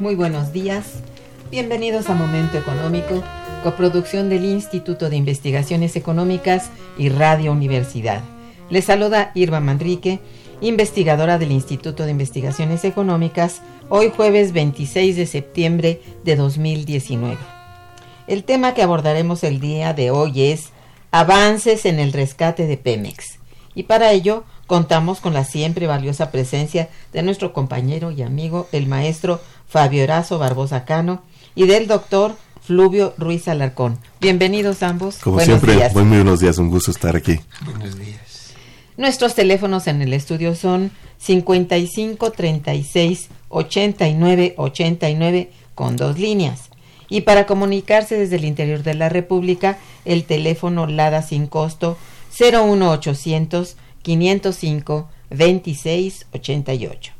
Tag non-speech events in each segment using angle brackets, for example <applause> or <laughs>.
Muy buenos días. Bienvenidos a Momento Económico, coproducción del Instituto de Investigaciones Económicas y Radio Universidad. Les saluda Irma Manrique, investigadora del Instituto de Investigaciones Económicas, hoy jueves 26 de septiembre de 2019. El tema que abordaremos el día de hoy es avances en el rescate de Pemex. Y para ello contamos con la siempre valiosa presencia de nuestro compañero y amigo, el maestro Fabio Erazo Barbosa Cano, y del doctor Fluvio Ruiz Alarcón. Bienvenidos ambos. Como siempre, muy buenos días, un gusto estar aquí. Buenos días. Nuestros teléfonos en el estudio son 55 36 89 89 con dos líneas. Y para comunicarse desde el interior de la República, el teléfono LADA sin costo 01800 505 26 88.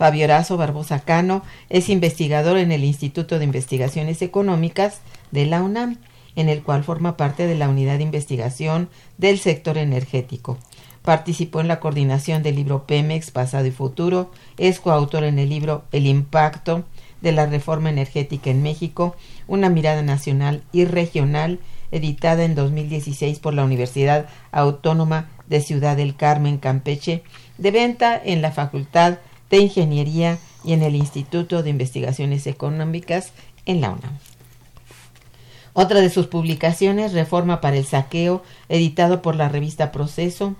Fabio Horazo Barbosa Cano es investigador en el Instituto de Investigaciones Económicas de la UNAM, en el cual forma parte de la unidad de investigación del sector energético. Participó en la coordinación del libro Pemex, Pasado y Futuro, es coautor en el libro El impacto de la reforma energética en México, una mirada nacional y regional, editada en 2016 por la Universidad Autónoma de Ciudad del Carmen, Campeche, de venta en la Facultad de Ingeniería y en el Instituto de Investigaciones Económicas en la UNAM. Otra de sus publicaciones, Reforma para el Saqueo, editado por la revista Proceso.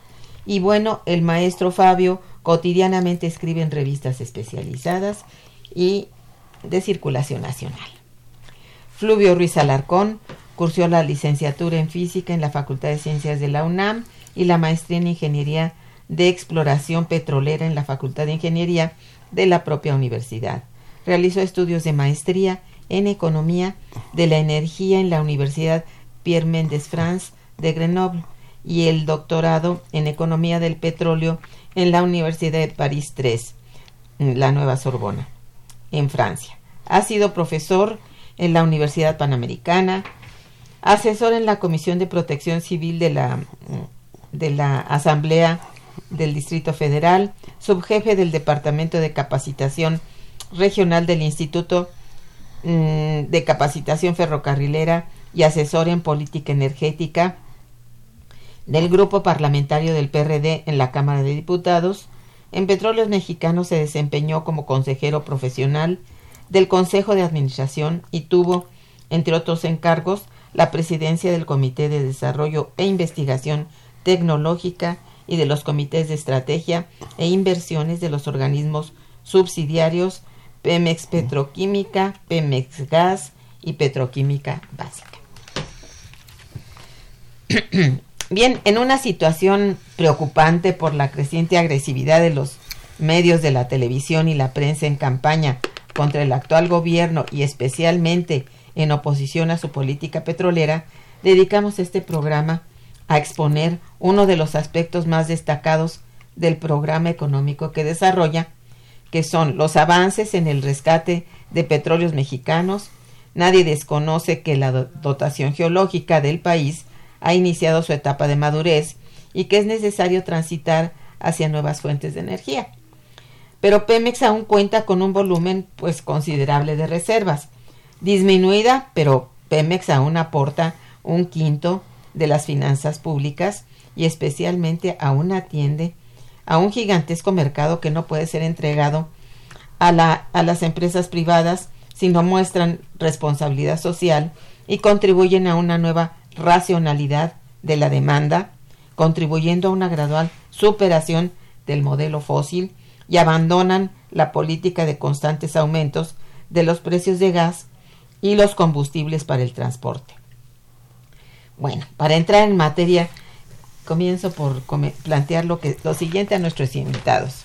Y bueno, el maestro Fabio cotidianamente escribe en revistas especializadas y de circulación nacional. Fluvio Ruiz Alarcón cursó la licenciatura en física en la Facultad de Ciencias de la UNAM y la maestría en Ingeniería de Exploración Petrolera en la Facultad de Ingeniería de la propia universidad. Realizó estudios de maestría en Economía de la Energía en la Universidad Pierre Mendès France de Grenoble y el doctorado en Economía del Petróleo en la Universidad de París III, la Nueva Sorbona, en Francia. Ha sido profesor en la Universidad Panamericana, asesor en la Comisión de Protección Civil de la, de la Asamblea del Distrito Federal, subjefe del Departamento de Capacitación Regional del Instituto mm, de Capacitación Ferrocarrilera y asesor en política energética del Grupo Parlamentario del PRD en la Cámara de Diputados. En Petróleos Mexicanos se desempeñó como consejero profesional del Consejo de Administración y tuvo, entre otros encargos, la presidencia del Comité de Desarrollo e Investigación Tecnológica y de los comités de estrategia e inversiones de los organismos subsidiarios Pemex Petroquímica, Pemex Gas y Petroquímica Básica. <clears throat> Bien, en una situación preocupante por la creciente agresividad de los medios de la televisión y la prensa en campaña contra el actual gobierno y especialmente en oposición a su política petrolera, dedicamos este programa a exponer uno de los aspectos más destacados del programa económico que desarrolla, que son los avances en el rescate de petróleos mexicanos. Nadie desconoce que la dotación geológica del país ha iniciado su etapa de madurez y que es necesario transitar hacia nuevas fuentes de energía. Pero Pemex aún cuenta con un volumen pues considerable de reservas, disminuida, pero Pemex aún aporta un quinto de las finanzas públicas y especialmente aún atiende a un gigantesco mercado que no puede ser entregado a, a las empresas privadas si no muestran responsabilidad social y contribuyen a una nueva racionalidad de la demanda, contribuyendo a una gradual superación del modelo fósil y abandonan la política de constantes aumentos de los precios de gas y los combustibles para el transporte. Bueno, para entrar en materia, comienzo por plantear lo, que, lo siguiente a nuestros invitados.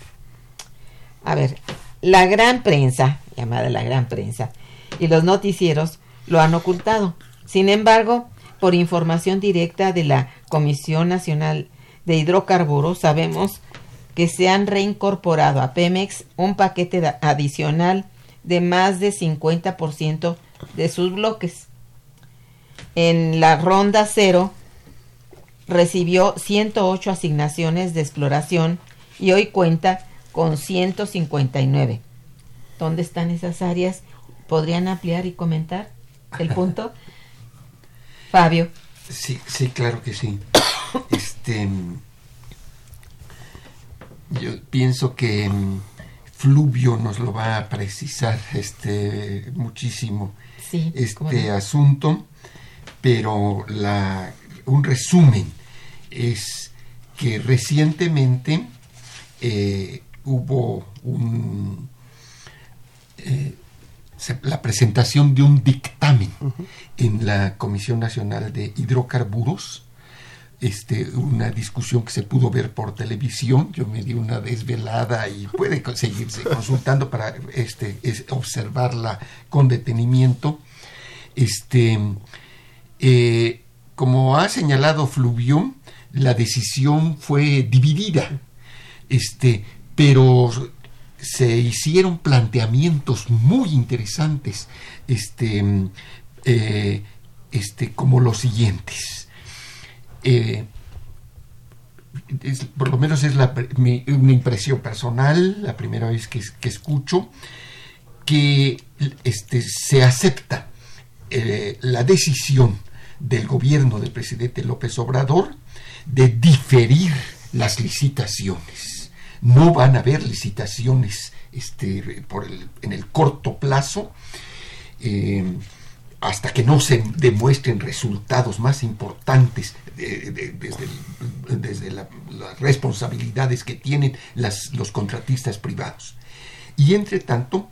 A ver, la gran prensa, llamada la gran prensa, y los noticieros lo han ocultado. Sin embargo, por información directa de la Comisión Nacional de Hidrocarburos, sabemos que se han reincorporado a Pemex un paquete adicional de más de 50% de sus bloques. En la ronda cero recibió 108 asignaciones de exploración y hoy cuenta con 159. ¿Dónde están esas áreas? ¿Podrían ampliar y comentar el punto? <laughs> Fabio. Sí, sí, claro que sí. <coughs> Este, yo pienso que mm, Fluvio nos lo va a precisar este muchísimo este asunto, pero la, un resumen es que recientemente eh, hubo un eh, la presentación de un dictamen en la Comisión Nacional de Hidrocarburos, este, una discusión que se pudo ver por televisión, yo me di una desvelada y puede seguirse <laughs> consultando para este, observarla con detenimiento. Este, eh, como ha señalado Fluvio, la decisión fue dividida, este, pero se hicieron planteamientos muy interesantes, este, eh, este, como los siguientes. Eh, por lo menos es la, una impresión personal, la primera vez que, escucho, que este, se acepta la decisión del gobierno del presidente López Obrador de diferir las licitaciones no van a haber licitaciones este, por en el corto plazo. Eh, hasta que no se demuestren resultados más importantes desde, las responsabilidades que tienen los contratistas privados. Y entre tanto,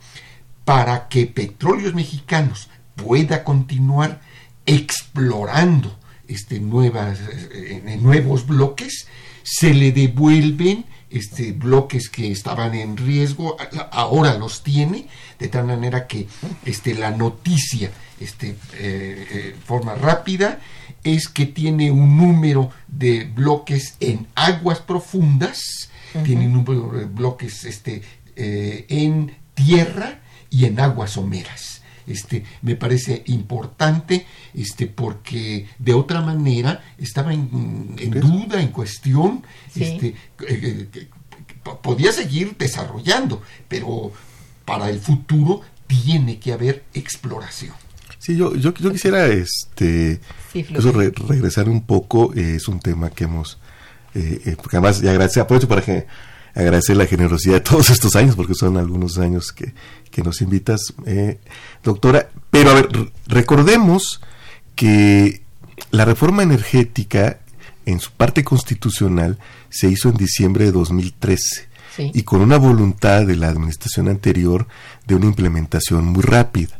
para que Petróleos Mexicanos pueda continuar explorando este, nuevas, eh, nuevos bloques, se le devuelven este, bloques que estaban en riesgo, ahora los tiene, de tal manera que este, la noticia, este, eh, eh, forma rápida, es que tiene un número de bloques en aguas profundas, tiene un número de bloques este, eh, en tierra y en aguas someras este, me parece importante este, porque de otra manera estaba en, duda, en cuestión, este, eh, eh, podía seguir desarrollando, pero para el futuro tiene que haber exploración. Sí, yo, yo, quisiera este, regresar un poco, eh, es un tema que hemos, porque además, y agradecer, aprovecho para que agradecer la generosidad de todos estos años, porque son algunos años que, que nos invitas, eh, doctora. Pero a ver, recordemos que la reforma energética en su parte constitucional se hizo en diciembre de 2013 y con una voluntad de la administración anterior de una implementación muy rápida.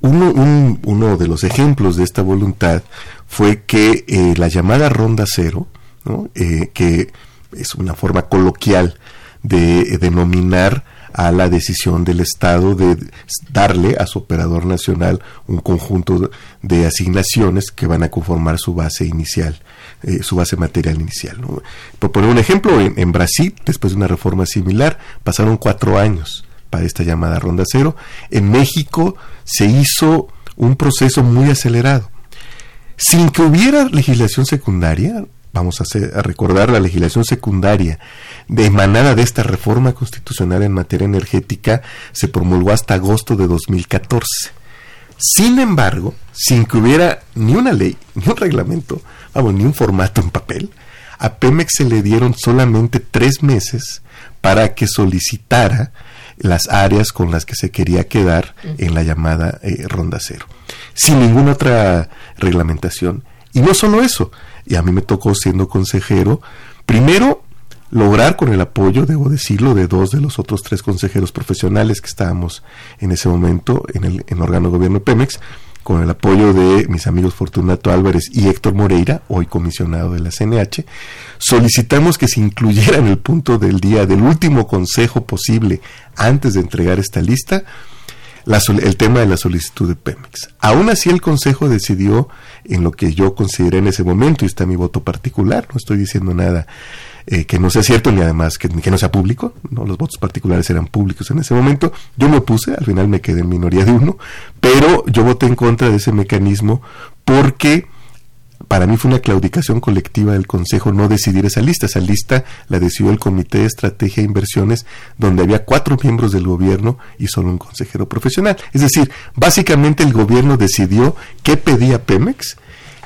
Uno, uno de los ejemplos de esta voluntad fue que eh, la llamada ronda cero, eh, que es una forma coloquial de denominar a la decisión del Estado de darle a su operador nacional un conjunto de asignaciones que van a conformar su base inicial, eh, su base material inicial. Por poner un ejemplo, en, Brasil, después de una reforma similar, pasaron cuatro años para esta llamada ronda cero. En México se hizo un proceso muy acelerado. Sin que hubiera legislación secundaria, vamos a, a, recordar la legislación secundaria de emanada de esta reforma constitucional en materia energética se promulgó hasta agosto de 2014. Sin embargo, sin que hubiera ni una ley, ni un reglamento, vamos, ni un formato en papel, a Pemex se le dieron solamente tres meses para que solicitara las áreas con las que se quería quedar en la llamada eh, ronda cero, sin ninguna otra reglamentación. Y no solo eso, y a mí me tocó siendo consejero, primero lograr con el apoyo, debo decirlo, de dos de los otros tres consejeros profesionales que estábamos en ese momento en el, en órgano gobierno Pemex, con el apoyo de mis amigos Fortunato Álvarez y Héctor Moreira, hoy comisionado de la CNH, solicitamos que se incluyera en el punto del día del último consejo posible antes de entregar esta lista el tema de la solicitud de Pemex. Aún así el Consejo decidió en lo que yo consideré en ese momento, y está mi voto particular, no estoy diciendo nada eh, que no sea cierto ni además que, que, no sea público, no los votos particulares eran públicos en ese momento, yo me opuse, al final me quedé en minoría de uno, pero yo voté en contra de ese mecanismo porque para mí fue una claudicación colectiva del Consejo no decidir esa lista. Esa lista la decidió el Comité de Estrategia e Inversiones, donde había cuatro miembros del gobierno y solo un consejero profesional. Es decir, básicamente el gobierno decidió qué pedía Pemex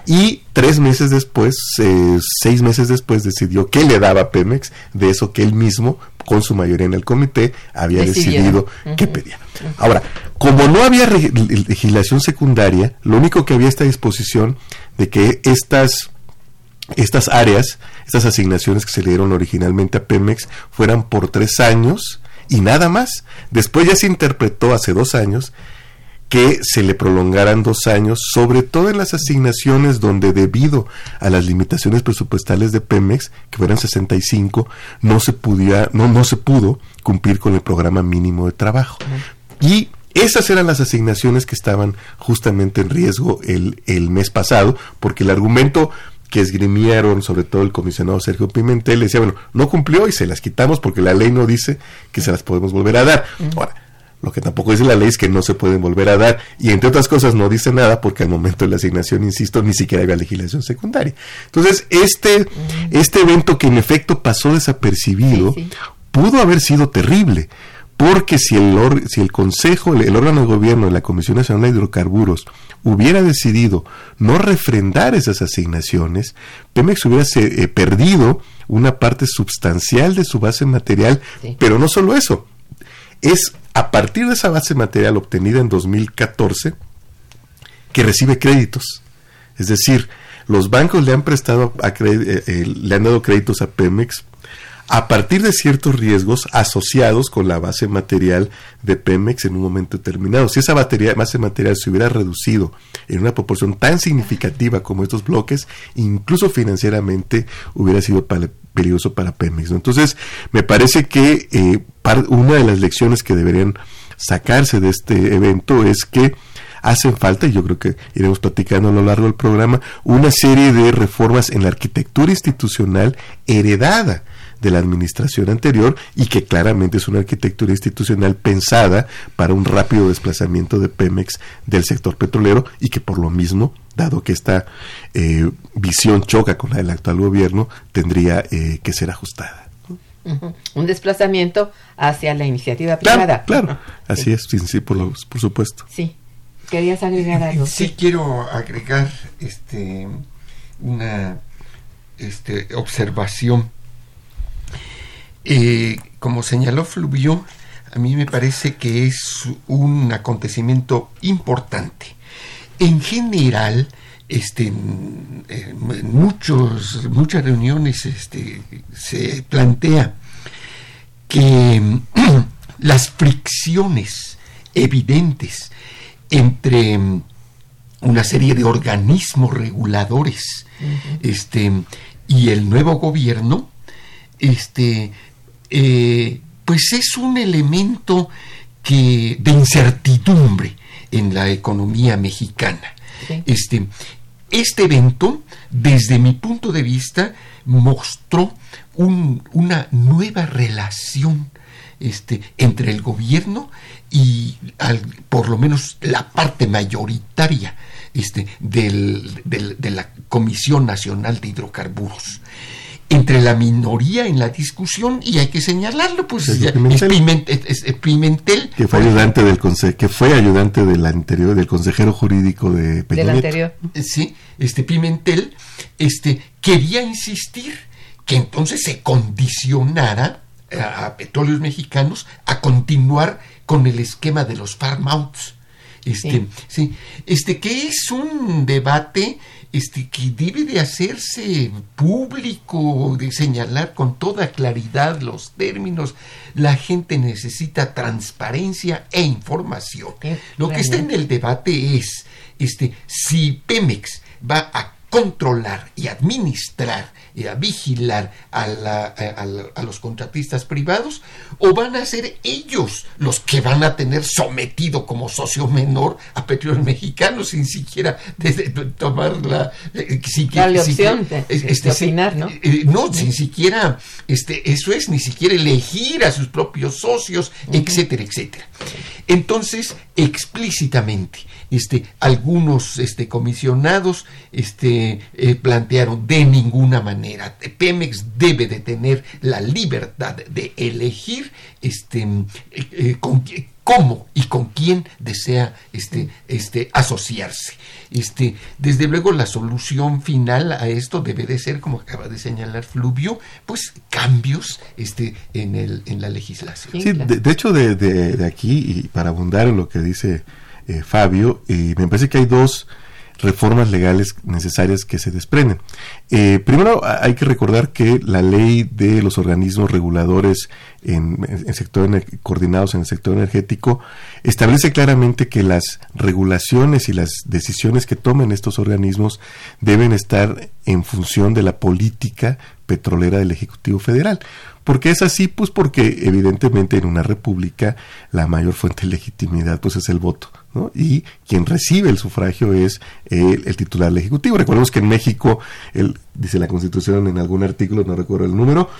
y tres meses después, eh, seis meses después, decidió qué le daba Pemex de eso que él mismo, con su mayoría en el comité, había decidido qué pedía. Ahora, como no había legislación secundaria, lo único que había esta disposición de que estas estas áreas, estas asignaciones que se le dieron originalmente a Pemex fueran por tres años y nada más. Después ya se interpretó hace dos años que se le prolongaran dos años, sobre todo en las asignaciones donde debido a las limitaciones presupuestales de Pemex, que fueran 65, no se pudiera, no, no se pudo cumplir con el programa mínimo de trabajo. Y esas eran las asignaciones que estaban justamente en riesgo el, el mes pasado, porque el argumento que esgrimieron, sobre todo el comisionado Sergio Pimentel, decía, bueno, no cumplió y se las quitamos porque la ley no dice que se las podemos volver a dar. Ahora, lo que tampoco dice la ley es que no se pueden volver a dar. Y entre otras cosas no dice nada porque al momento de la asignación, insisto, ni siquiera había legislación secundaria. Entonces, este, este evento que en efecto pasó desapercibido pudo haber sido terrible porque si el, si el Consejo, el, órgano de gobierno de la Comisión Nacional de Hidrocarburos hubiera decidido no refrendar esas asignaciones, Pemex hubiera eh, perdido una parte sustancial de su base material, pero no solo eso, es a partir de esa base material obtenida en 2014 que recibe créditos. Es decir, los bancos le han prestado, eh, eh, le han dado créditos a Pemex a partir de ciertos riesgos asociados con la base material de Pemex en un momento determinado. Si esa base material se hubiera reducido en una proporción tan significativa como estos bloques, incluso financieramente hubiera sido peligroso para Pemex. Entonces, me parece que eh, una de las lecciones que deberían sacarse de este evento es que hacen falta, y yo creo que iremos platicando a lo largo del programa, una serie de reformas en la arquitectura institucional heredada de la administración anterior y que claramente es una arquitectura institucional pensada para un rápido desplazamiento de Pemex del sector petrolero y que por lo mismo, dado que esta eh, visión choca con la del actual gobierno, tendría eh, que ser ajustada. Un desplazamiento hacia la iniciativa privada. Claro, así es, sí, por, por supuesto. Sí. ¿Querías agregar algo? Sí, quiero agregar este una este, observación eh, como señaló Fluvio, a mí me parece que es un acontecimiento importante. En general, este, en, muchos, muchas reuniones este, se plantea que <clears throat> las fricciones evidentes entre una serie de organismos reguladores este, y el nuevo gobierno, este, eh, pues es un elemento que, de incertidumbre en la economía mexicana. Este, este evento, desde mi punto de vista, mostró una nueva relación este, entre el gobierno y por lo menos la parte mayoritaria este, de la Comisión Nacional de Hidrocarburos entre la minoría en la discusión y hay que señalarlo pues Pimentel, que fue ayudante del que fue ayudante del anterior del consejero jurídico de del anterior. Sí este Pimentel este quería insistir que entonces se condicionara a, petróleos mexicanos a continuar con el esquema de los farm outs este sí. este que es un debate este, que debe de hacerse público, de señalar con toda claridad los términos. La gente necesita transparencia e información. Lo que está en el debate es este, si Pemex va a controlar y administrar y a vigilar a, a, los contratistas privados o van a ser ellos los que van a tener sometido como socio menor a petróleos mexicanos sin siquiera tomar la, eh, opción de, este, opinar, ¿no? Eh, no, sin siquiera este, eso es, ni siquiera elegir a sus propios socios, etcétera, etcétera. Entonces, explícitamente, este, algunos este, comisionados este, eh, plantearon de ninguna manera, Pemex debe de tener la libertad de elegir este, eh, eh, cómo y con quién desea este, este, asociarse. Este, desde luego la solución final a esto debe de ser, como acaba de señalar Fluvio, pues cambios este, en, el, en la legislación. Sí, de, hecho de, de, aquí, y para abundar en lo que dice eh, Fabio, eh, me parece que hay dos reformas legales necesarias que se desprenden. Eh, primero, hay que recordar que la ley de los organismos reguladores en, sector coordinados en el sector energético establece claramente que las regulaciones y las decisiones que tomen estos organismos deben estar en función de la política petrolera del Ejecutivo Federal. ¿Por qué es así? Pues porque evidentemente en una república la mayor fuente de legitimidad pues es el voto y quien recibe el sufragio es el, titular del Ejecutivo. Recordemos que en México, el, dice la Constitución en algún artículo, no recuerdo el número,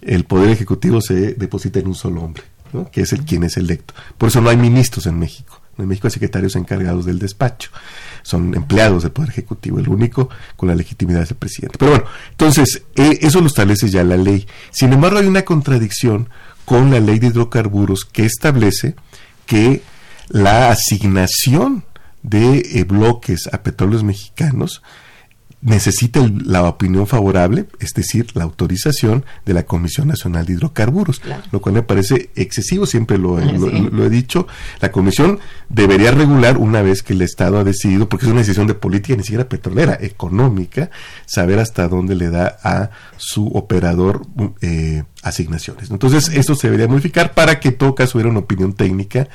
el Poder Ejecutivo se deposita en un solo hombre, que es el quien es electo. Por eso no hay ministros en México. En México hay secretarios encargados del despacho. Son empleados del Poder Ejecutivo. El único con la legitimidad es el presidente. Pero bueno, entonces, eh, eso lo establece ya la ley. Sin embargo, hay una contradicción con la ley de hidrocarburos que establece que la asignación de eh, bloques a petróleos mexicanos necesita la opinión favorable, es decir, la autorización de la Comisión Nacional de Hidrocarburos, lo cual me parece excesivo, siempre lo, he dicho, la Comisión debería regular una vez que el Estado ha decidido, porque es una decisión de política, ni siquiera petrolera, económica, saber hasta dónde le da a su operador eh, asignaciones. Entonces, esto se debería modificar para que en todo caso hubiera una opinión técnica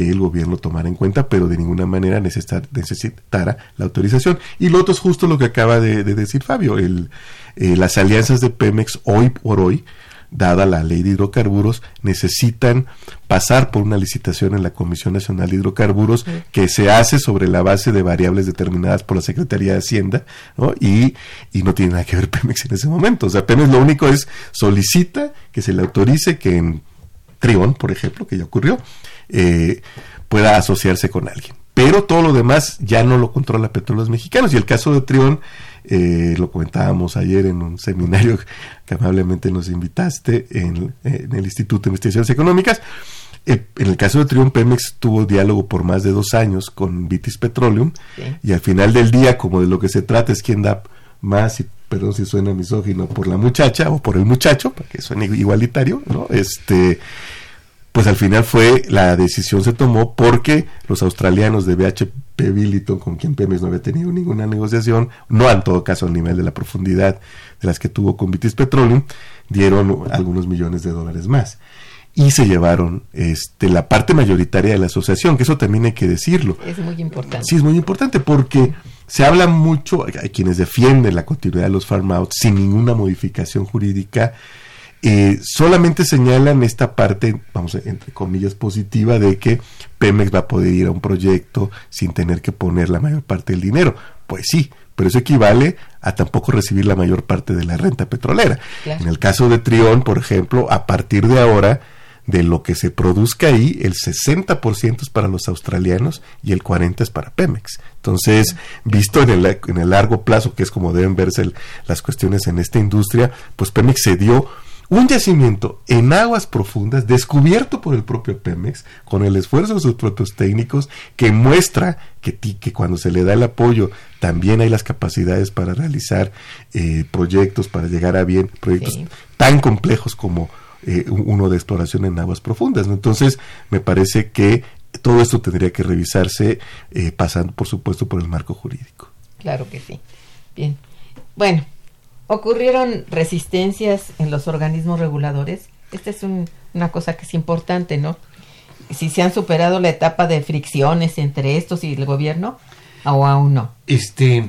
que el gobierno tomara en cuenta, pero de ninguna manera necesitara la autorización. Y lo otro es justo lo que acaba de, decir Fabio, el, eh, las alianzas de Pemex hoy por hoy dada la ley de hidrocarburos, necesitan pasar por una licitación en la Comisión Nacional de Hidrocarburos que se hace sobre la base de variables determinadas por la Secretaría de Hacienda ¿no? Y, y no tiene nada que ver Pemex en ese momento. O sea, Pemex lo único es solicita que se le autorice que en Trión, por ejemplo, que ya ocurrió, eh, pueda asociarse con alguien. Pero todo lo demás ya no lo controla Petróleos Mexicanos. Y el caso de Trión eh, lo comentábamos ayer en un seminario <laughs> que amablemente nos invitaste en, el Instituto de Investigaciones Económicas. Eh, en el caso de Triumph, Pemex tuvo diálogo por más de dos años con Vitis Petroleum y al final del día, como de lo que se trata es quién da más, y perdón si suena misógino, por la muchacha o por el muchacho, para que suene igualitario, ¿no? Este, pues al final fue, la decisión se tomó porque los australianos de BHP Billiton, con quien Pemex no había tenido ninguna negociación, no en todo caso al nivel de la profundidad de las que tuvo con British Petroleum, dieron algunos millones de dólares más y se llevaron este, la parte mayoritaria de la asociación, que eso también hay que decirlo. Es muy importante. Sí, es muy importante porque se habla mucho, hay quienes defienden la continuidad de los farm outs sin ninguna modificación jurídica, eh, solamente señalan esta parte, vamos, entre comillas, positiva de que Pemex va a poder ir a un proyecto sin tener que poner la mayor parte del dinero. Pues sí, pero eso equivale a tampoco recibir la mayor parte de la renta petrolera. En el caso de Trión, por ejemplo, a partir de ahora, de lo que se produzca ahí, el 60% es para los australianos y el 40% es para Pemex. Entonces, visto en el, en el largo plazo, que es como deben verse las cuestiones en esta industria, pues Pemex se dio un yacimiento en aguas profundas descubierto por el propio Pemex con el esfuerzo de sus propios técnicos que muestra que, que cuando se le da el apoyo también hay las capacidades para realizar eh, proyectos, para llegar a bien, proyectos tan complejos como eh, uno de exploración en aguas profundas. Entonces, me parece que todo esto tendría que revisarse eh, pasando, por supuesto, por el marco jurídico. Claro que sí. Bien. Bueno, ocurrieron resistencias en los organismos reguladores. Esta es una cosa que es importante, ¿no? Si se han superado la etapa de fricciones entre estos y el gobierno o aún no. Este,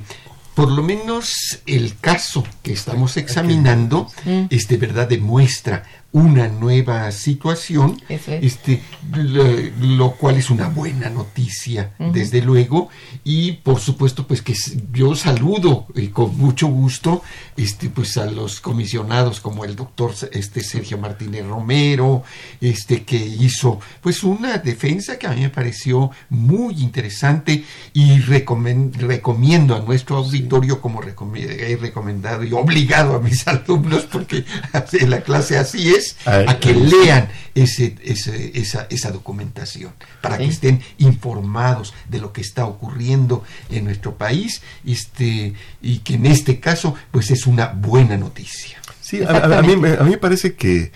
por lo menos el caso que estamos examinando, mm. este, verdad, demuestra una nueva situación, este, lo, cual es una buena noticia, desde luego, y por supuesto, pues que yo saludo eh, con mucho gusto, este, pues a los comisionados como el doctor este, Sergio Martínez Romero, este, que hizo, pues una defensa que a mí me pareció muy interesante y recomiendo a nuestro auditorio, como he recomendado y obligado a mis <laughs> alumnos, porque en la clase así es, a que lean ese, esa, esa, documentación, para que estén informados de lo que está ocurriendo en nuestro país este, y que en este caso pues es una buena noticia. Sí, a, mí, a mí me parece que,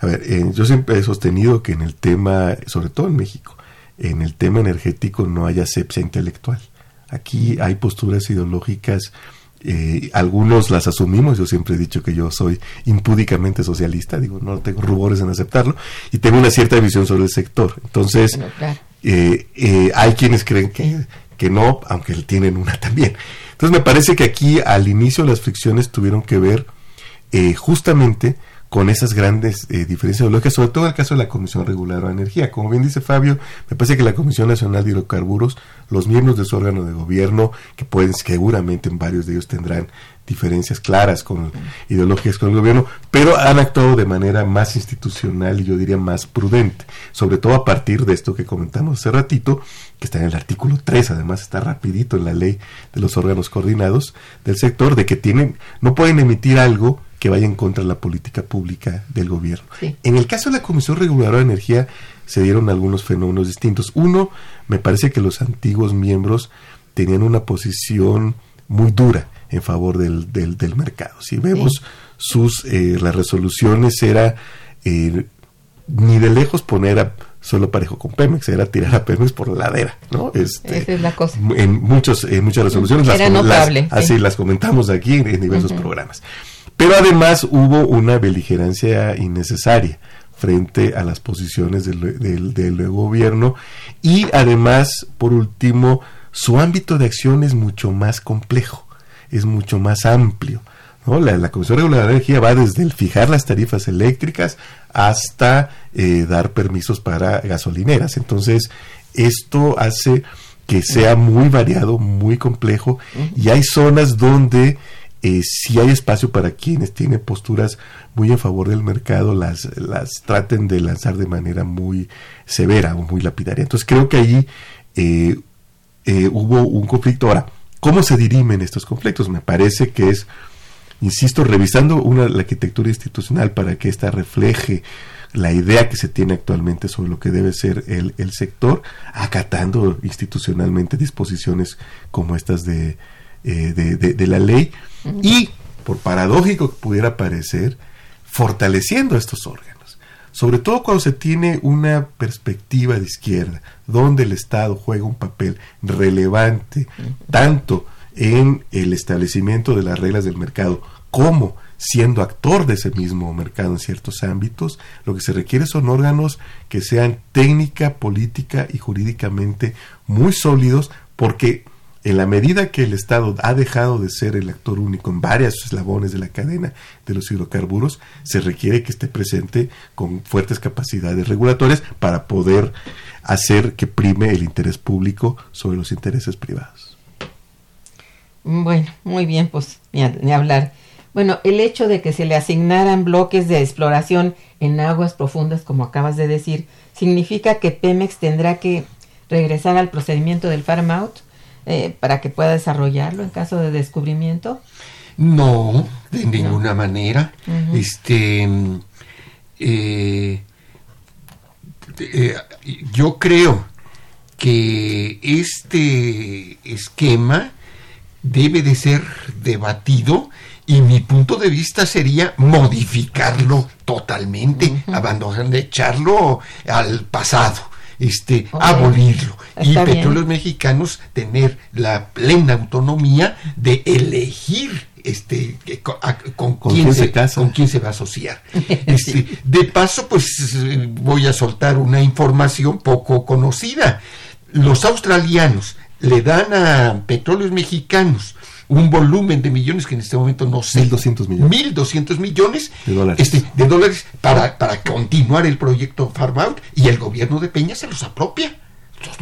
a ver, eh, yo siempre he sostenido que en el tema, sobre todo en México, en el tema energético no hay asepsia intelectual. Aquí hay posturas ideológicas eh, algunos las asumimos, yo siempre he dicho que yo soy impúdicamente socialista, digo, no tengo rubores en aceptarlo, y tengo una cierta visión sobre el sector. Entonces, eh, eh, hay quienes creen que, que no, aunque tienen una también. Entonces, me parece que aquí al inicio las fricciones tuvieron que ver justamente con esas grandes eh, diferencias ideológicas, sobre todo en el caso de la Comisión Reguladora de Energía. Como bien dice Fabio, me parece que la Comisión Nacional de Hidrocarburos, los miembros de su órgano de gobierno, que pueden, seguramente en varios de ellos tendrán diferencias claras con ideologías con el gobierno, pero han actuado de manera más institucional y yo diría más prudente, sobre todo a partir de esto que comentamos hace ratito, que está en el artículo 3, además está rapidito en la ley de los órganos coordinados del sector, de que tienen, no pueden emitir algo que vaya en contra de la política pública del gobierno. En el caso de la Comisión Reguladora de Energía se dieron algunos fenómenos distintos. Uno, me parece que los antiguos miembros tenían una posición muy dura en favor del, del, mercado. Si vemos sus eh, las resoluciones era eh, ni de lejos poner a solo parejo con Pemex, era tirar a Pemex por la ladera, ¿no? Este, Esa es la cosa. En, muchos, en muchas resoluciones era notable, así las comentamos aquí en, diversos programas. Pero además hubo una beligerancia innecesaria frente a las posiciones del, del, gobierno y además, por último, su ámbito de acción es mucho más complejo, es mucho más amplio. ¿no? La, Comisión Reguladora de Energía va desde el fijar las tarifas eléctricas hasta eh, dar permisos para gasolineras. Entonces, esto hace que sea muy variado, muy complejo, y hay zonas donde eh, si hay espacio para quienes tienen posturas muy en favor del mercado, las, las traten de lanzar de manera muy severa o muy lapidaria. Entonces creo que ahí eh, eh, hubo un conflicto. Ahora, ¿cómo se dirimen estos conflictos? Me parece que es, insisto, revisando una, la arquitectura institucional para que ésta refleje la idea que se tiene actualmente sobre lo que debe ser el, el sector, acatando institucionalmente disposiciones como estas de, de, de la ley y, por paradójico que pudiera parecer, fortaleciendo estos órganos. sobre todo cuando se tiene una perspectiva de izquierda, donde el Estado juega un papel relevante, tanto en el establecimiento de las reglas del mercado como siendo actor de ese mismo mercado en ciertos ámbitos, lo que se requiere son órganos que sean técnica, política y jurídicamente muy sólidos, porque en la medida que el Estado ha dejado de ser el actor único en varios eslabones de la cadena de los hidrocarburos, se requiere que esté presente con fuertes capacidades regulatorias para poder hacer que prime el interés público sobre los intereses privados. Bueno, muy bien, pues ni, hablar. Bueno, el hecho de que se le asignaran bloques de exploración en aguas profundas, como acabas de decir, significa que Pemex tendrá que regresar al procedimiento del farm out eh, para que pueda desarrollarlo en caso de descubrimiento? No, de ninguna manera. Este, eh, eh, yo creo que este esquema debe de ser debatido y mi punto de vista sería modificarlo totalmente, abandonar, echarlo al pasado este, abolirlo. y Petróleos Mexicanos tener la plena autonomía de elegir este con, quién, se, con quién se va a asociar. <laughs> Este, de paso, pues voy a soltar una información poco conocida. Los australianos le dan a petróleos mexicanos un volumen de millones que en este momento no sé. 1.200 millones. 1.200 millones de dólares, este, de dólares para, para continuar el proyecto Farm Out y el gobierno de Peña se los apropia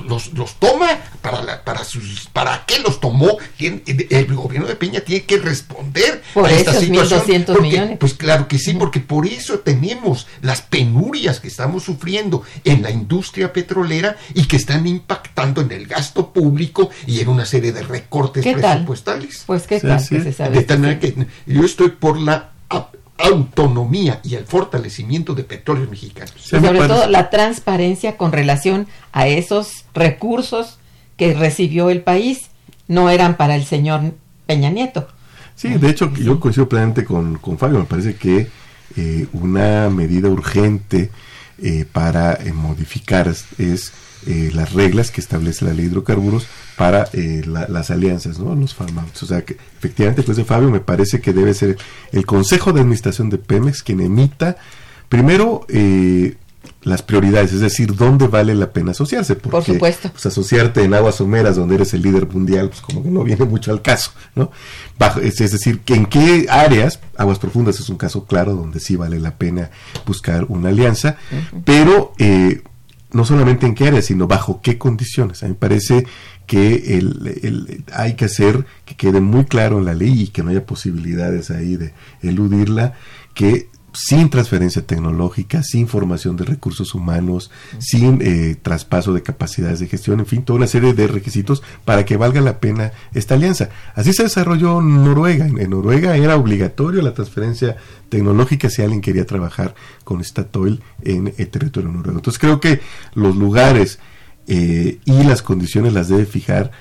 los, los, toma para para sus para qué los tomó el gobierno de Peña tiene que responder por a esta situación millones. pues claro que sí porque por eso tenemos las penurias que estamos sufriendo en la industria petrolera y que están impactando en el gasto público y en una serie de recortes presupuestales. Pues qué tal que se sabe de tal manera que yo estoy por la autonomía y el fortalecimiento de petróleos mexicanos. Y sobre todo la transparencia con relación a esos recursos que recibió el país, no eran para el señor Peña Nieto. Sí, de hecho yo coincido plenamente con, con Fabio, me parece que eh, una medida urgente eh, para eh, modificar es eh, las reglas que establece la ley de hidrocarburos para eh, las alianzas, ¿no? los farmacéuticos. O sea que efectivamente, pues de Fabio, me parece que debe ser el Consejo de Administración de Pemex quien emita primero eh, las prioridades, es decir, dónde vale la pena asociarse. Porque, Por supuesto. Pues, asociarte en aguas someras, donde eres el líder mundial, pues como que no viene mucho al caso, ¿no? es, decir, que en qué áreas, aguas profundas es un caso claro donde sí vale la pena buscar una alianza, pero eh, no solamente en qué área, sino bajo qué condiciones. A mí me parece que el, hay que hacer que quede muy claro en la ley y que no haya posibilidades ahí de eludirla, que sin transferencia tecnológica, sin formación de recursos humanos, sin eh, traspaso de capacidades de gestión, en fin, toda una serie de requisitos para que valga la pena esta alianza. Así se desarrolló Noruega. En Noruega era obligatorio la transferencia tecnológica si alguien quería trabajar con Statoil en el territorio noruego. Entonces creo que los lugares eh, y las condiciones las debe fijar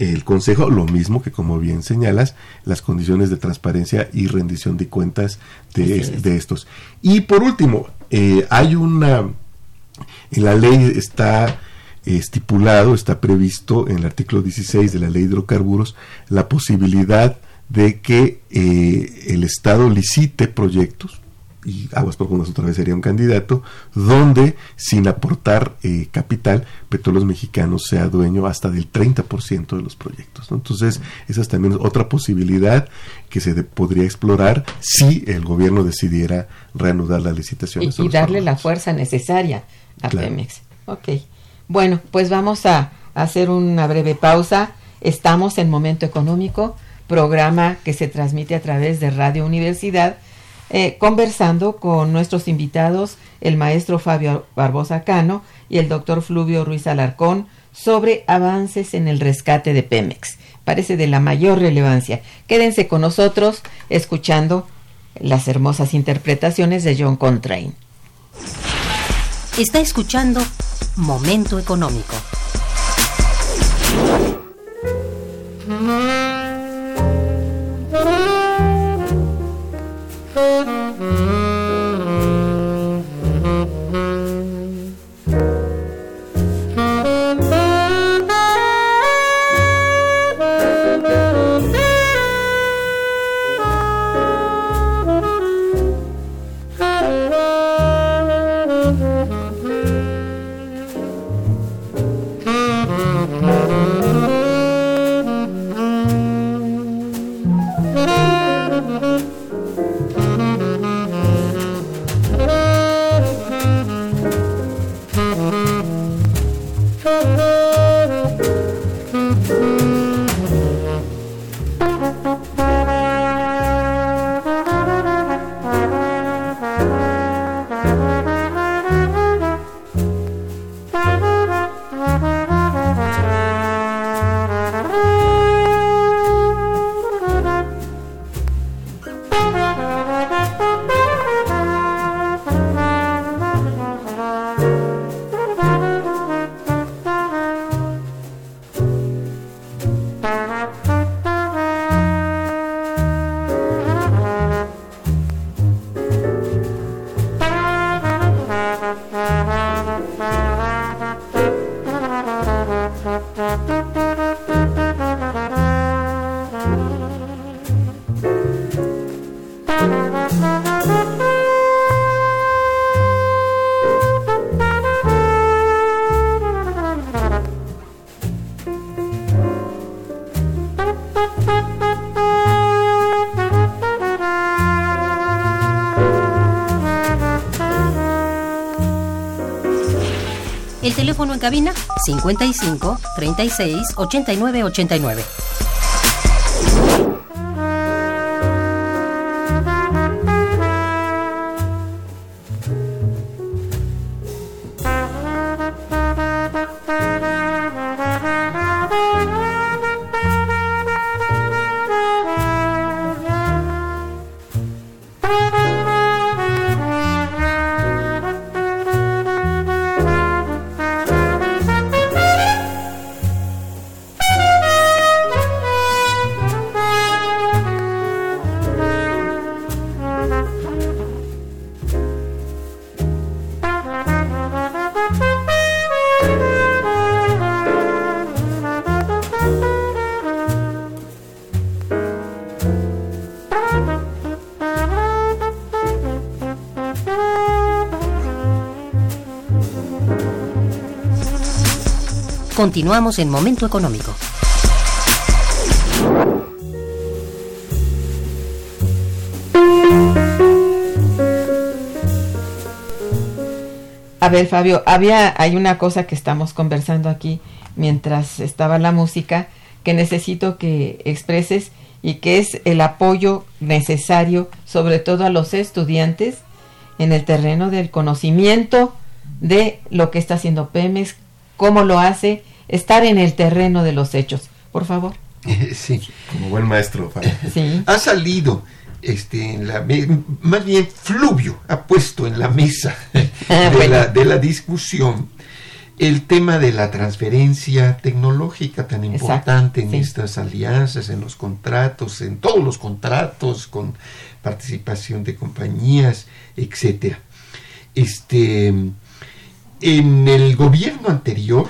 el Consejo, lo mismo que como bien señalas, las condiciones de transparencia y rendición de cuentas de, de estos. Y por último, eh, hay una, en la ley está estipulado, está previsto en el artículo 16 de la ley de hidrocarburos, la posibilidad de que eh, el Estado licite proyectos y Aguas Profundas otra vez sería un candidato, donde sin aportar eh, capital, Petróleos Mexicanos sea dueño hasta del 30% de los proyectos. Entonces, esa es también otra posibilidad que se podría explorar si el gobierno decidiera reanudar la licitación. Y, darle la fuerza necesaria a Pemex. Ok. Bueno, pues vamos a hacer una breve pausa. Estamos en Momento Económico, programa que se transmite a través de Radio Universidad eh, conversando con nuestros invitados, el maestro Fabio Barbosa Cano y el doctor Fluvio Ruiz Alarcón, sobre avances en el rescate de Pemex. Parece de la mayor relevancia. Quédense con nosotros escuchando las hermosas interpretaciones de John Contrain. Está escuchando Momento Económico. Cabina 55 36 89 89. Continuamos en Momento Económico. A ver, Fabio, había hay una cosa que estamos conversando aquí mientras estaba la música que necesito que expreses y que es el apoyo necesario, sobre todo a los estudiantes, en el terreno del conocimiento de lo que está haciendo Pemex, cómo lo hace estar en el terreno de los hechos. Por favor. <laughs> Sí. Como buen maestro. <laughs> Sí. Ha salido, este, en la, más bien Fluvio ha puesto en la mesa <laughs> ah, de, la, de la discusión el tema de la transferencia tecnológica tan importante en estas alianzas, en los contratos, en todos los contratos con participación de compañías, etcétera. Este, en el gobierno anterior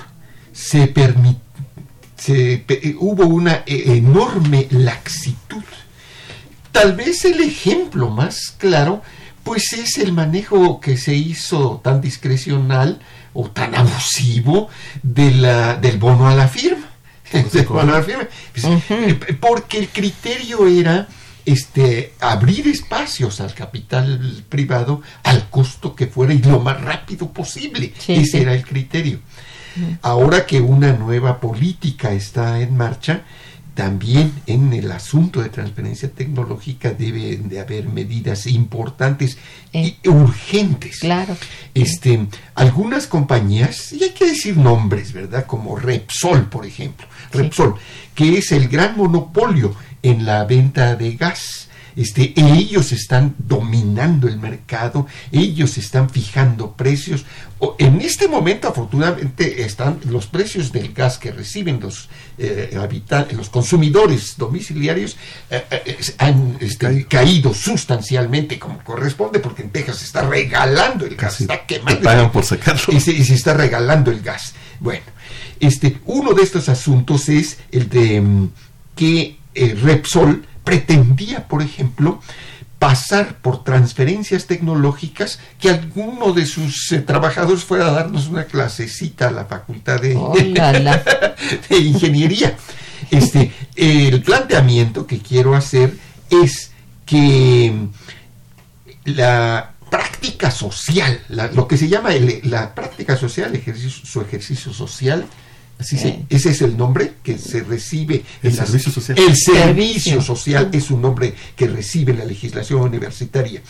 se permitió se, hubo una e, enorme laxitud. Tal vez el ejemplo más claro, pues es el manejo que se hizo tan discrecional o tan abusivo de la, del bono a la firma. <laughs> Pues, eh, porque el criterio era este, abrir espacios al capital privado al costo que fuera y lo más rápido posible. Ese era el criterio. Ahora que una nueva política está en marcha, también en el asunto de transferencia tecnológica deben de haber medidas importantes y eh. urgentes. Claro. Este, algunas compañías, y hay que decir nombres, ¿verdad? Como Repsol, por ejemplo. Repsol, que es el gran monopolio en la venta de gas este, ellos están dominando el mercado, ellos están fijando precios. En este momento, afortunadamente, están los precios del gas que reciben los eh, habitantes, los consumidores domiciliarios eh, eh, han este, caído sustancialmente como corresponde, porque en Texas se está regalando el gas, está quemando. pagan por sacarlo. Y se, y se está regalando el gas. Bueno, este, uno de estos asuntos es el de mm, que Repsol pretendía, por ejemplo, pasar por transferencias tecnológicas que alguno de sus eh, trabajadores fuera a darnos una clasecita a la facultad de, <laughs> de ingeniería. Este, el planteamiento que quiero hacer es que la práctica social, lo que se llama la práctica social, ejercicio, su ejercicio social, ese es el nombre que se recibe. El servicio social. El servicio social es un nombre que recibe la legislación universitaria.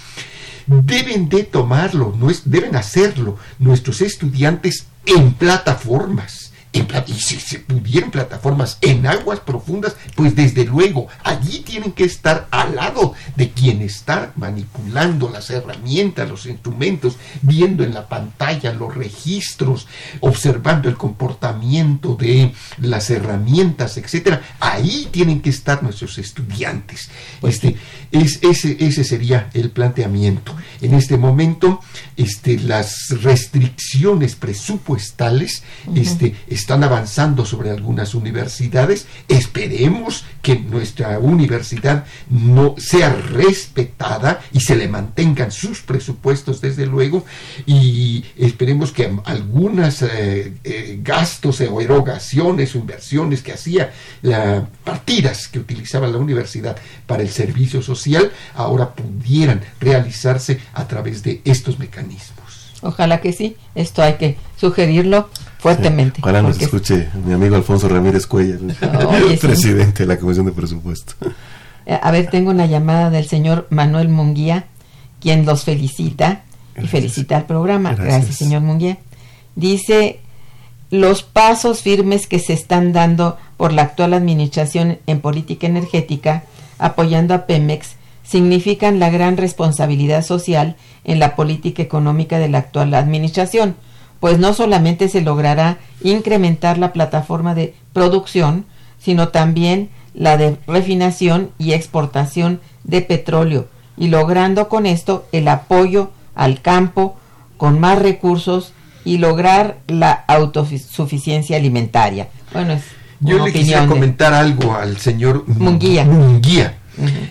Deben de tomarlo, deben hacerlo nuestros estudiantes en plataformas y si se pudieran plataformas en aguas profundas, pues desde luego allí tienen que estar al lado de quien está manipulando las herramientas, los instrumentos, viendo en la pantalla los registros, observando el comportamiento de las herramientas, etcétera. Ahí tienen que estar nuestros estudiantes. Pues este, es, ese, ese sería el planteamiento. En este momento, este, las restricciones presupuestales este, están avanzando sobre algunas universidades. Esperemos que nuestra universidad no sea respetada y se le mantengan sus presupuestos desde luego y esperemos que algunas eh, eh, gastos o erogaciones o inversiones que hacía las partidas que utilizaba la universidad para el servicio social ahora pudieran realizarse a través de estos mecanismos. Ojalá que sí. Esto hay que sugerirlo fuertemente. ojalá nos escuche mi amigo Alfonso Ramírez Cuellar, <laughs> presidente de la Comisión de Presupuesto. Eh, a ver, tengo una llamada del señor Manuel Munguía, quien los felicita y felicita al programa. Gracias, señor Munguía. Dice, los pasos firmes que se están dando por la actual administración en política energética, apoyando a Pemex, significan la gran responsabilidad social en la política económica de la actual administración, pues no solamente se logrará incrementar la plataforma de producción, sino también la de refinación y exportación de petróleo, y logrando con esto el apoyo al campo con más recursos y lograr la autosuficiencia alimentaria. Bueno, es yo le quisiera comentar algo al señor Munguía. Munguía.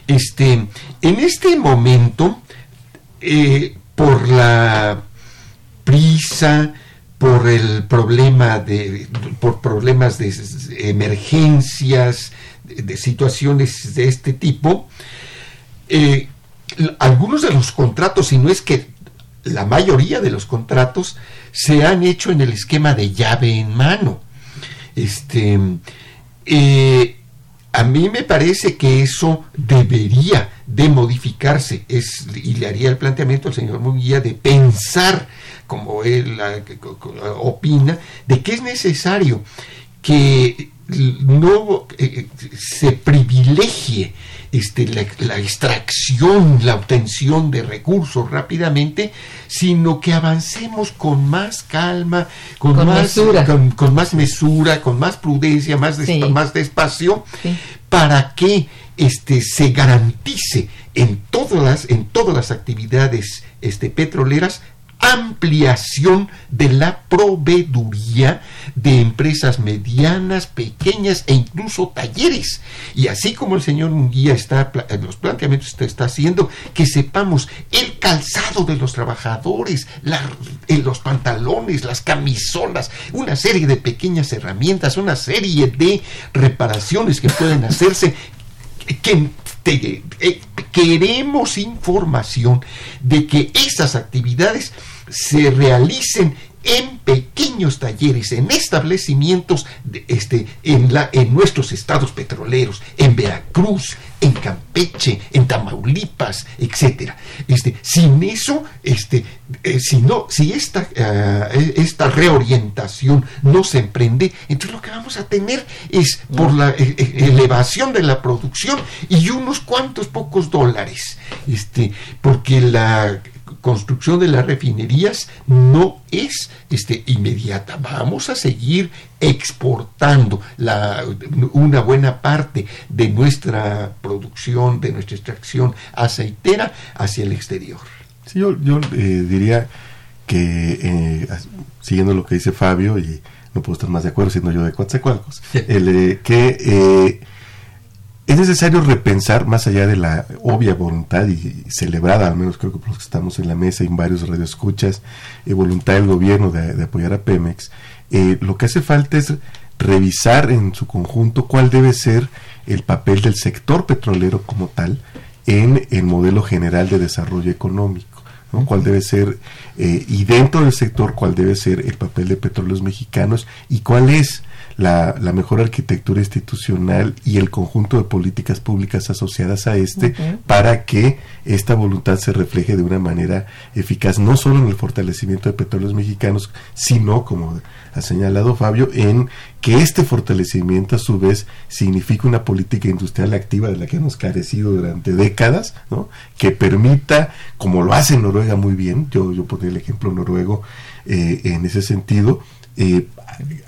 Este, en este momento, eh, por la prisa, por el problema de, por problemas de emergencias, de, situaciones de este tipo, eh, algunos de los contratos, si no es que la mayoría de los contratos, se han hecho en el esquema de llave en mano. Este, eh, a mí me parece que eso debería de modificarse es, y le haría el planteamiento al señor Munguía de pensar, como él opina, de que es necesario que no eh, se privilegie este, la, extracción, la obtención de recursos rápidamente, sino que avancemos con más calma, con, más, mesura. Con, más mesura, con más prudencia, más, más despacio, para que este, se garantice en todas las, en todas las actividades este, petroleras ampliación de la proveeduría de empresas medianas, pequeñas e incluso talleres. Y así como el señor Munguía está en los planteamientos que está haciendo, que sepamos el calzado de los trabajadores, en los pantalones, las camisolas, una serie de pequeñas herramientas, una serie de reparaciones que pueden hacerse eh, queremos información de que esas actividades se realicen en pequeños talleres, en establecimientos este, en, la, en nuestros estados petroleros, en Veracruz, en Campeche, en Tamaulipas, etcétera. Este, sin eso, este, eh, si no, si esta, eh, esta reorientación no se emprende, entonces lo que vamos a tener es por la eh, elevación de la producción y unos cuantos pocos dólares. Este, porque la construcción de las refinerías no es este, inmediata. Vamos a seguir exportando la, una buena parte de nuestra producción, de nuestra extracción aceitera hacia el exterior. Sí, yo, yo eh, diría que, eh, siguiendo lo que dice Fabio, y no puedo estar más de acuerdo siendo yo de Coatzacoalcos, <laughs> eh, que es necesario repensar, más allá de la obvia voluntad y celebrada, al menos creo que por los que estamos en la mesa y en varios radioescuchas, y voluntad del gobierno de, apoyar a Pemex, eh, lo que hace falta es revisar en su conjunto cuál debe ser el papel del sector petrolero como tal en el modelo general de desarrollo económico. ¿no? cuál debe ser, eh, y dentro del sector, cuál debe ser el papel de petróleos mexicanos y cuál es la, mejor arquitectura institucional y el conjunto de políticas públicas asociadas a este para que esta voluntad se refleje de una manera eficaz, no solo en el fortalecimiento de petróleos mexicanos, sino, como ha señalado Fabio, en que este fortalecimiento a su vez significa una política industrial activa de la que hemos carecido durante décadas, ¿no? que permita, como lo hace Noruega muy bien, yo, yo pondré el ejemplo noruego eh, en ese sentido, eh,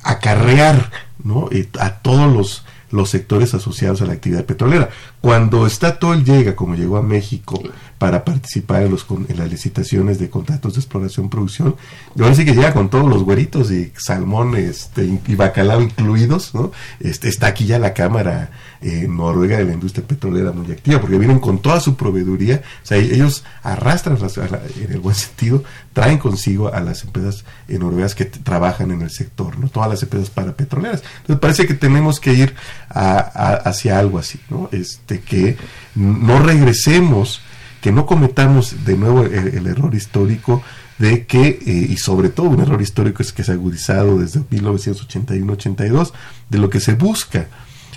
acarrear ¿no? A todos los, los sectores asociados a la actividad petrolera. Cuando Statoil llega, como llegó a México, para participar en, los, en las licitaciones de contratos de exploración-producción, yo ahora sí que llega con todos los güeritos y salmón este, y bacalao incluidos, ¿no? Este, está aquí ya la Cámara eh, Noruega de la Industria Petrolera muy activa, porque vienen con toda su proveeduría, o sea, ellos arrastran, en el buen sentido, traen consigo a las empresas noruegas que trabajan en el sector, ¿no? Todas las empresas parapetroleras. Entonces parece que tenemos que ir hacia algo así, ¿no? Este, que no regresemos que no cometamos de nuevo el, error histórico de que, eh, y sobre todo un error histórico es que se ha agudizado desde 1981-82, de lo que se busca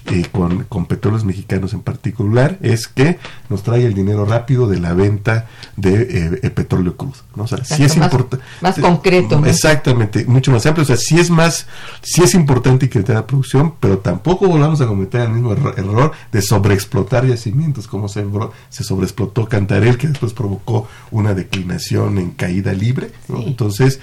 eh, con, con, petróleos mexicanos en particular es que nos trae el dinero rápido de la venta de eh, petróleo crudo. ¿no? O sea, es importante. Más concreto. Exactamente, mucho más amplio. O sea, sí es más, sí es importante incrementar la producción, pero tampoco volvamos a cometer el mismo error, de sobreexplotar yacimientos, como se, se sobreexplotó Cantarel, que después provocó una declinación en caída libre. Entonces,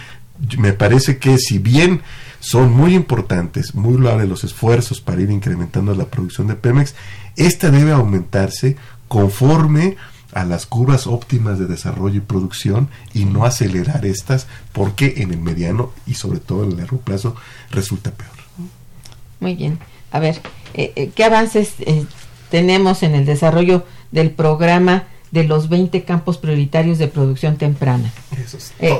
me parece que si bien son muy importantes, muy loables los esfuerzos para ir incrementando la producción de Pemex. Esta debe aumentarse conforme a las curvas óptimas de desarrollo y producción y no acelerar estas porque en el mediano y sobre todo en el largo plazo resulta peor. Muy bien. A ver, eh, eh, ¿qué avances eh, tenemos en el desarrollo del programa de los 20 campos prioritarios de producción temprana?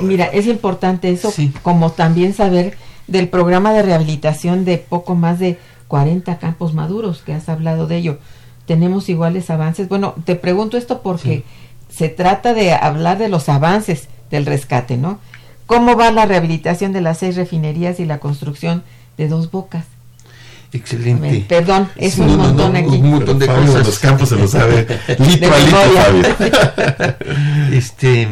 mira, es importante eso, como también saber del programa de rehabilitación de poco más de 40 campos maduros, que has hablado de ello. ¿Tenemos iguales avances? Bueno, te pregunto esto porque se trata de hablar de los avances del rescate, ¿no? ¿Cómo va la rehabilitación de las seis refinerías y la construcción de dos bocas? Excelente. perdón, es un montón aquí. Un montón de cosas. los campos se lo sabe litro a litro, Este,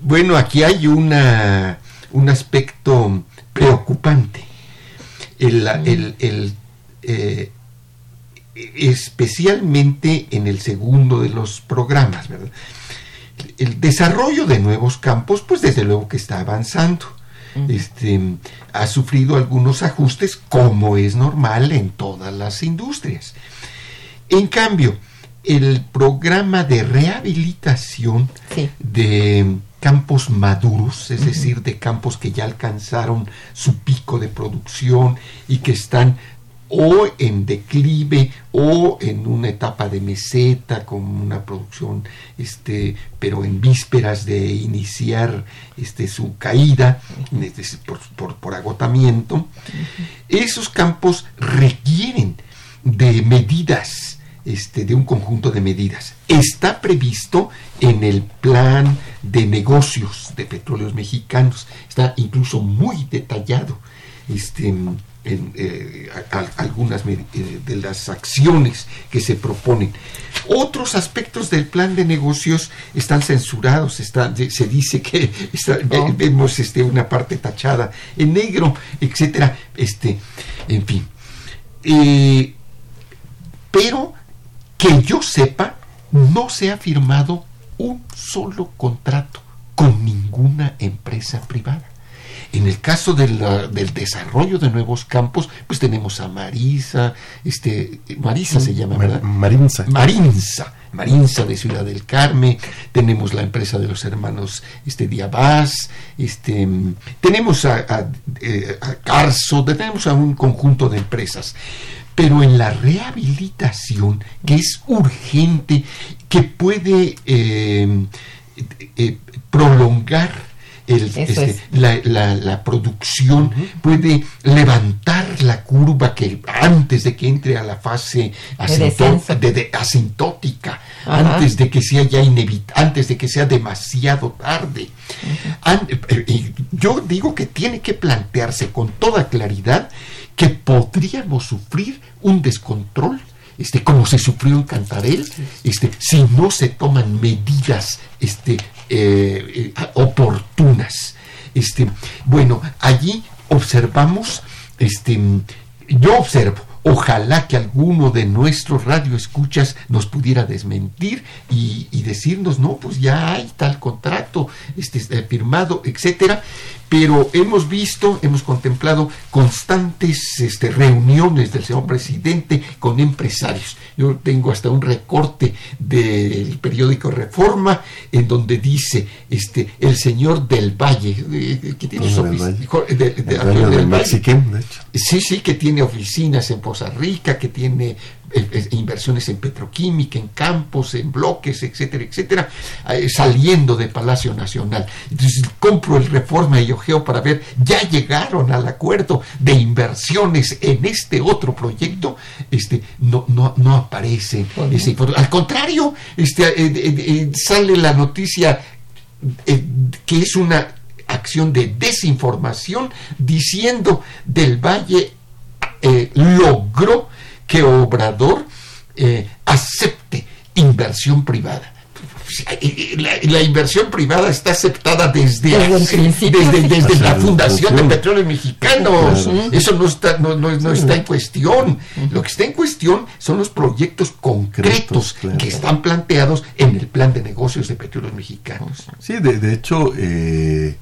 bueno, aquí hay una un aspecto preocupante. El, el, eh, especialmente en el segundo de los programas, El desarrollo de nuevos campos, pues desde luego que está avanzando. Este, ha sufrido algunos ajustes como es normal en todas las industrias. En cambio, el programa de rehabilitación de campos maduros, es decir, de campos que ya alcanzaron su pico de producción y que están o en declive o en una etapa de meseta con una producción este pero en vísperas de iniciar este su caída por, por agotamiento esos campos requieren de medidas este, de un conjunto de medidas. Está previsto en el plan de negocios de petróleos mexicanos, está incluso muy detallado este, en, eh, algunas eh, de las acciones que se proponen. Otros aspectos del plan de negocios están censurados, está, se dice que <laughs> vemos este, una parte tachada en negro, etcétera, este, en fin. Eh, pero que yo sepa, no se ha firmado un solo contrato con ninguna empresa privada. En el caso del desarrollo de nuevos campos, pues tenemos a Marisa, este, Marisa se llama, ¿verdad? Marinza. Marinza, Marinza de Ciudad del Carmen, tenemos la empresa de los hermanos este, Diabás, este, tenemos a, a, eh, a Carso, tenemos a un conjunto de empresas pero en la rehabilitación, que es urgente, que puede eh, eh, prolongar este, la, producción, puede levantar la curva que antes de que entre a la fase asintótica, antes de que sea ya antes de que sea demasiado tarde. Eh, yo digo que tiene que plantearse con toda claridad que podríamos sufrir un descontrol este, como se sufrió en Cantarel, este, si no se toman medidas este, eh, eh, oportunas. Este, bueno, allí observamos, este, yo observo Ojalá que alguno de nuestros radioescuchas nos pudiera desmentir y, decirnos, no, pues ya hay tal contrato este, eh, firmado, etcétera. Pero hemos visto, hemos contemplado constantes este, reuniones del señor presidente con empresarios. Yo tengo hasta un recorte del periódico Reforma en donde dice este el señor del Valle, eh, que tiene Sí, sí, que tiene oficinas en Costa Rica, que tiene inversiones en petroquímica, en campos, en bloques, etcétera, etcétera, eh, saliendo de Palacio Nacional. Entonces compro el Reforma y Ojeo para ver, ya llegaron al acuerdo de inversiones en este otro proyecto, este, no, no, no aparece Al contrario, este, eh, eh, sale la noticia que es una acción de desinformación diciendo del Valle eh, logró que Obrador eh, acepte inversión privada. La, inversión privada está aceptada desde, desde, la fundación de petróleos mexicanos. Eso no está, no, no, está en cuestión. Lo que está en cuestión son los proyectos concretos que están planteados en el plan de negocios de petróleos mexicanos. Sí, de, hecho, eh,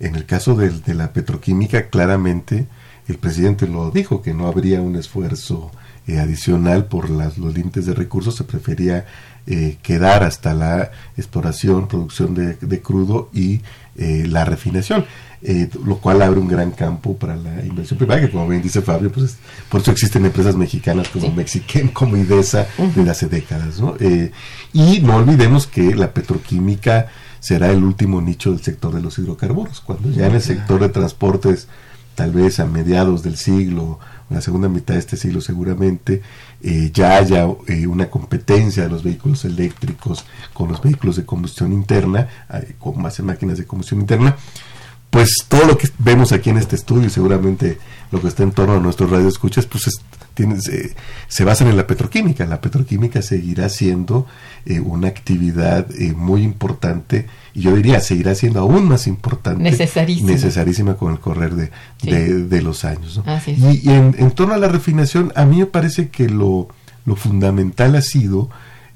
en el caso de, de la petroquímica, claramente el presidente lo dijo, que no habría un esfuerzo eh, adicional por las, los límites de recursos, se prefería eh, quedar hasta la exploración, producción de, crudo y eh, la refinación, lo cual abre un gran campo para la inversión privada, que como bien dice Fabio, pues por eso existen empresas mexicanas como Mexiquén, como Idesa, desde hace décadas. ¿no? y no olvidemos que la petroquímica será el último nicho del sector de los hidrocarburos, cuando ya en el sector de transportes, tal vez a mediados del siglo, en la segunda mitad de este siglo seguramente, eh, ya haya eh, una competencia de los vehículos eléctricos con los vehículos de combustión interna, eh, con más máquinas de combustión interna, pues todo lo que vemos aquí en este estudio, seguramente lo que está en torno a nuestros radioescuchas, pues tiene, se, basan en la petroquímica. La petroquímica seguirá siendo una actividad muy importante y yo diría seguirá siendo aún más importante, necesarísima, necesarísima con el correr de, de, los años. Y, en, torno a la refinación, a mí me parece que lo, lo fundamental ha sido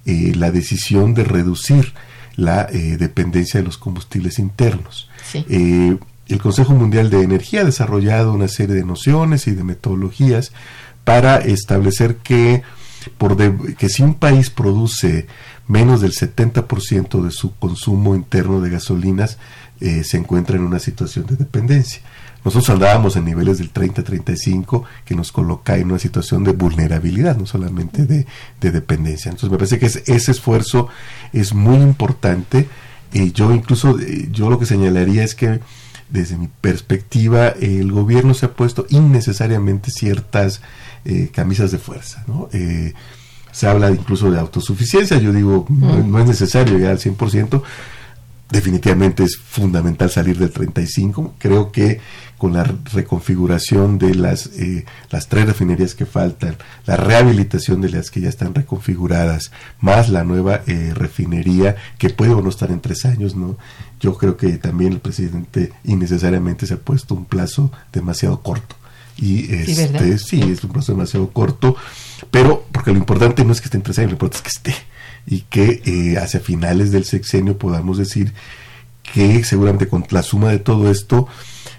eh, la decisión de reducir la eh, dependencia de los combustibles internos. Eh, el Consejo Mundial de Energía ha desarrollado una serie de nociones y de metodologías para establecer que, por que si un país produce menos del 70% de su consumo interno de gasolinas eh, se encuentra en una situación de dependencia. Nosotros andábamos en niveles del 30-35 que nos coloca en una situación de vulnerabilidad, no solamente de, dependencia. Entonces me parece que ese esfuerzo es muy importante. Y yo incluso, eh, yo lo que señalaría es que desde mi perspectiva, el gobierno se ha puesto innecesariamente ciertas eh, camisas de fuerza. ¿no? se habla incluso de autosuficiencia, yo digo, no, es necesario llegar al 100%, definitivamente es fundamental salir del 35, creo que con la reconfiguración de las, eh, las tres refinerías que faltan, la rehabilitación de las que ya están reconfiguradas, más la nueva eh, refinería que puede o no estar en tres años, ¿no? Yo creo que también el presidente innecesariamente se ha puesto un plazo demasiado corto. Y este, sí, es un plazo demasiado corto pero, porque lo importante no es que esté en tres años, lo importante es que esté. Y que eh, hacia finales del sexenio podamos decir que seguramente con la suma de todo esto,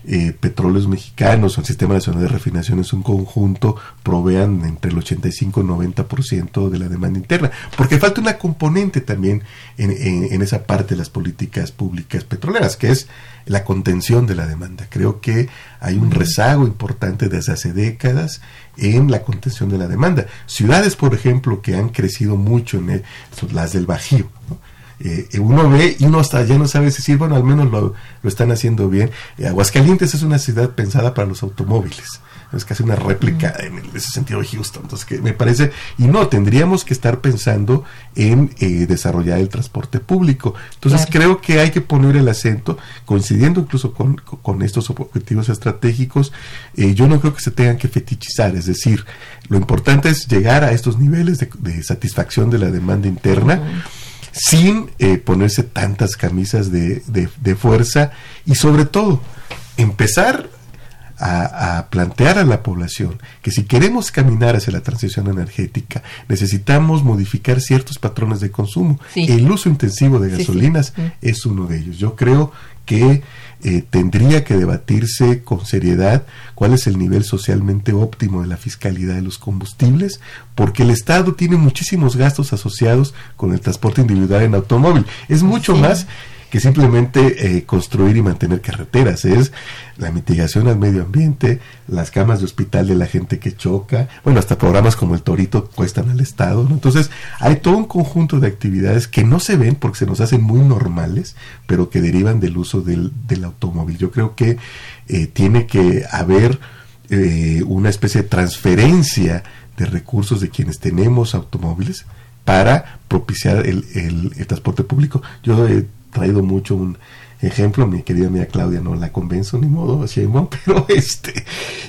eh, petróleos mexicanos o el Sistema Nacional de Refinación es un conjunto provean entre el 85 y 90% de la demanda interna. Porque falta una componente también en, en, esa parte de las políticas públicas petroleras, que es la contención de la demanda. Creo que hay un rezago importante desde hace décadas en la contención de la demanda. Ciudades, por ejemplo, que han crecido mucho, en las del Bajío. Eh, uno ve y uno hasta ya no sabe decir, bueno, al menos lo, lo están haciendo bien. Eh, Aguascalientes es una ciudad pensada para los automóviles es casi una réplica en ese sentido de Houston. Entonces, que me parece, y no, tendríamos que estar pensando en eh, desarrollar el transporte público. Entonces, creo que hay que poner el acento, coincidiendo incluso con, con estos objetivos estratégicos, eh, yo no creo que se tengan que fetichizar, es decir, lo importante es llegar a estos niveles de, satisfacción de la demanda interna. Sin eh, ponerse tantas camisas de, de, fuerza y sobre todo empezar a, plantear a la población que si queremos caminar hacia la transición energética, necesitamos modificar ciertos patrones de consumo. El uso intensivo de gasolinas es uno de ellos. Yo creo que eh, tendría que debatirse con seriedad cuál es el nivel socialmente óptimo de la fiscalidad de los combustibles, porque el Estado tiene muchísimos gastos asociados con el transporte individual en automóvil. Es mucho más que simplemente eh, construir y mantener carreteras, es la mitigación al medio ambiente, las camas de hospital de la gente que choca, bueno, hasta programas como el Torito cuestan al Estado, Entonces, hay todo un conjunto de actividades que no se ven porque se nos hacen muy normales, pero que derivan del uso del, automóvil. Yo creo que eh, tiene que haber eh, una especie de transferencia de recursos de quienes tenemos automóviles para propiciar el, el, transporte público. Yo traído mucho un, ejemplo, mi querida amiga Claudia no la convenzo ni modo, <laughs> pero este,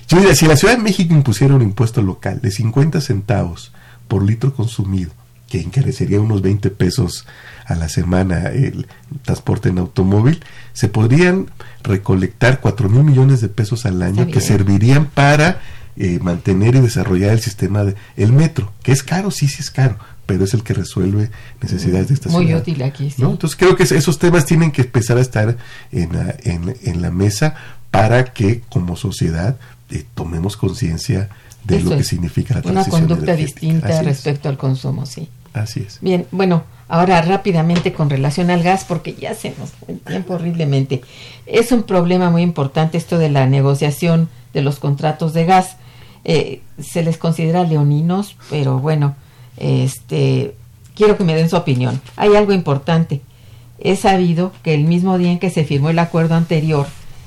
yo diría, si la Ciudad de México impusiera un impuesto local de 50 centavos por litro consumido, que encarecería unos 20 pesos a la semana el transporte en automóvil, se podrían recolectar 4 mil millones de pesos al año que servirían para eh, mantener y desarrollar el sistema del el metro, que es caro, sí, sí es caro, pero es el que resuelve necesidades de esta Muy ciudad. útil aquí, sí. Entonces creo que esos temas tienen que empezar a estar en la, en, la mesa para que como sociedad eh, tomemos conciencia de lo que significa la transición Una conducta distinta respecto al consumo, sí. Así es. Bien, bueno, ahora rápidamente con relación al gas, porque ya se nos el tiempo horriblemente. Es un problema muy importante esto de la negociación de los contratos de gas. Eh, se les considera leoninos, pero bueno, este, quiero que me den su opinión. Hay algo importante. He sabido que el mismo día en que se firmó el acuerdo anterior,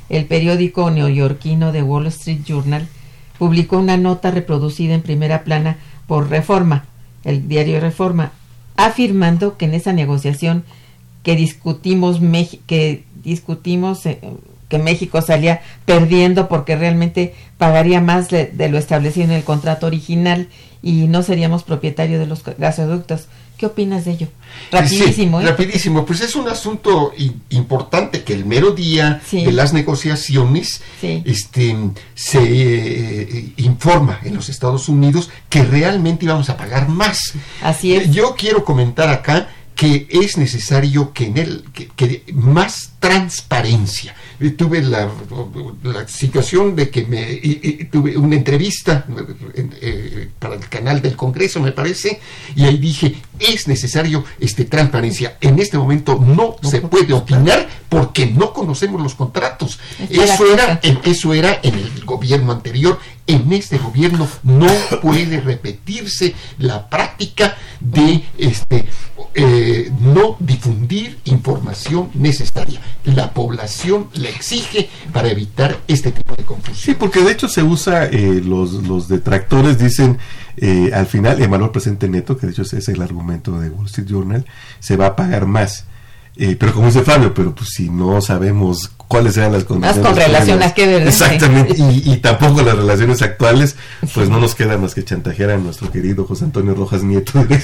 el periódico neoyorquino de Wall Street Journal publicó una nota reproducida en primera plana por Reforma, el diario Reforma, afirmando que en esa negociación que discutimos, que discutimos eh, que México salía perdiendo porque realmente pagaría más de, lo establecido en el contrato original y no seríamos propietarios de los gasoductos. ¿Qué opinas de ello? Rapidísimo. ¿eh? Rapidísimo. Pues es un asunto importante que el mero día de las negociaciones este, se eh, informa en los Estados Unidos que realmente íbamos a pagar más. Así es. Yo quiero comentar acá que es necesario que en él que más transparencia tuve la, situación de que me tuve una entrevista eh, para el canal del Congreso, me parece, y ahí dije, es necesario este, transparencia. En este momento no, se puede opinar porque no conocemos los contratos. Eso era, en, eso era en el gobierno anterior. En este gobierno no puede repetirse la práctica de este eh, no difundir información necesaria. La población la exige para evitar este tipo de confusión. Sí, porque de hecho se usa, eh, los, los detractores dicen eh, al final el valor presente neto, que de hecho es el argumento de Wall Street Journal, se va a pagar más. Eh, pero como dice Fabio, pero pues si no sabemos cuáles eran las condiciones. Más con relación a qué verdad. Exactamente, y, <laughs> tampoco las relaciones actuales, pues no nos queda más que chantajear a nuestro querido José Antonio Rojas Nieto, de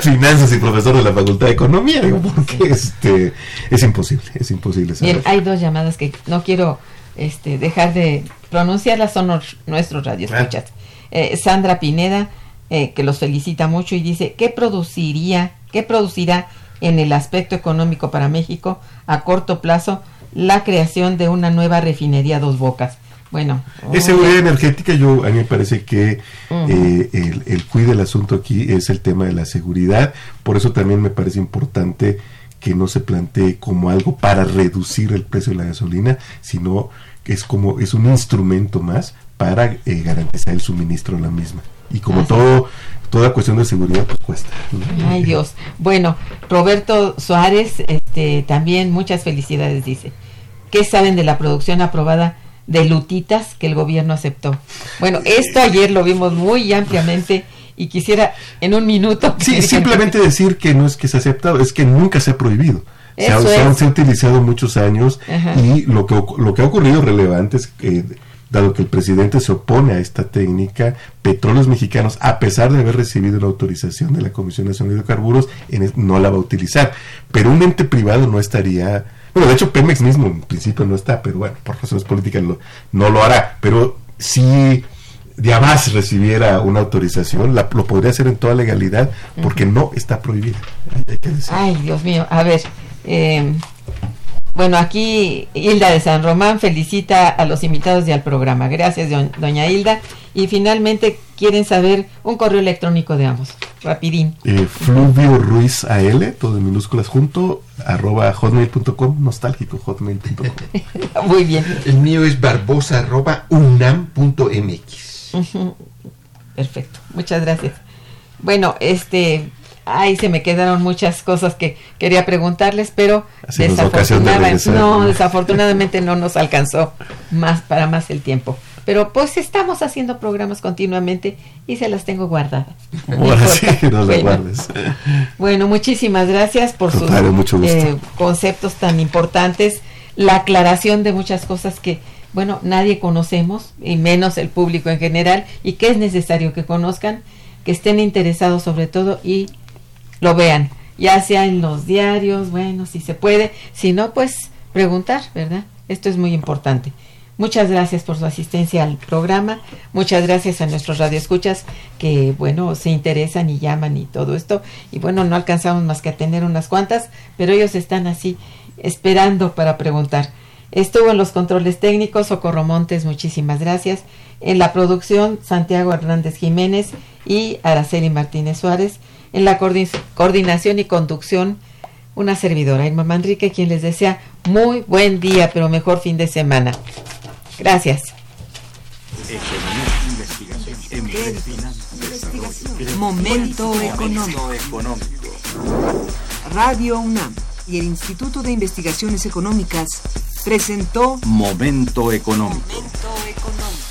finanzas y profesor de la Facultad de Economía, digo, porque este, es imposible, es imposible. Bien, hay dos llamadas que no quiero este, dejar de pronunciarlas, son nuestros radioescuchas. Ah. Eh, Sandra Pineda, eh, que los felicita mucho y dice, ¿qué produciría, qué producirá en el aspecto económico para México a corto plazo la creación de una nueva refinería Dos Bocas. Bueno. Es seguridad energética, yo a mí me parece que eh, el, el cuide del asunto aquí es el tema de la seguridad, por eso también me parece importante que no se plantee como algo para reducir el precio de la gasolina, sino que es como es un instrumento más para eh, garantizar el suministro de la misma. Y como todo toda cuestión de seguridad pues cuesta. Ay Dios. Bueno, Roberto Suárez, este, también muchas felicidades dice. ¿Qué saben de la producción aprobada de lutitas que el gobierno aceptó? Bueno, esto ayer lo vimos muy ampliamente y quisiera en un minuto. Sí, simplemente decir que no es que se ha aceptado, es que nunca se ha prohibido. Se ha, se ha, utilizado muchos años y lo que, lo que ha ocurrido relevante es que dado que el presidente se opone a esta técnica, Petróleos Mexicanos, a pesar de haber recibido la autorización de la Comisión Nacional de Hidrocarburos, no la va a utilizar. Pero un ente privado no estaría... Bueno, de hecho Pemex mismo en principio no está, pero bueno, por razones políticas no lo hará. Pero si Diabás recibiera una autorización, la, lo podría hacer en toda legalidad porque no está prohibida. Ay, Dios mío, a ver, eh, bueno, aquí Hilda de San Román felicita a los invitados y al programa. Gracias, doña Hilda. Y finalmente quieren saber un correo electrónico de ambos. Rapidín. Eh, Fluvio Ruiz AL, todo en minúsculas junto, arroba hotmail.com, nostálgico hotmail.com. <laughs> Muy bien. El mío es barbosa arroba unam.mx. Perfecto, muchas gracias. Bueno, este Ay, se me quedaron muchas cosas que quería preguntarles, pero desafortunadamente no, desafortunadamente no nos alcanzó más para más el tiempo. pero pues estamos haciendo programas continuamente y se las tengo guardadas. <laughs> Bueno, sí, no las guardes. <laughs> Bueno, muchísimas gracias por sus eh, conceptos tan importantes, la aclaración de muchas cosas que, bueno, nadie conocemos, y menos el público en general, y que es necesario que conozcan, que estén interesados sobre todo y lo vean, ya sea en los diarios, bueno, si se puede, si no, pues preguntar, ¿verdad? Esto es muy importante. Muchas gracias por su asistencia al programa. Muchas gracias a nuestros radioescuchas que, bueno, se interesan y llaman y todo esto. Y bueno, no alcanzamos más que a tener unas cuantas, pero ellos están así esperando para preguntar. Estuvo en los controles técnicos Socorro Montes, muchísimas gracias. En la producción Santiago Hernández Jiménez y Araceli Martínez Suárez. En la coordinación y conducción una servidora, Irma Manrique, quien les desea muy buen día, pero mejor fin de semana. Gracias. Momento económico. Radio UNAM y el Instituto de Investigaciones Económicas presentó Momento económico. Momento económico.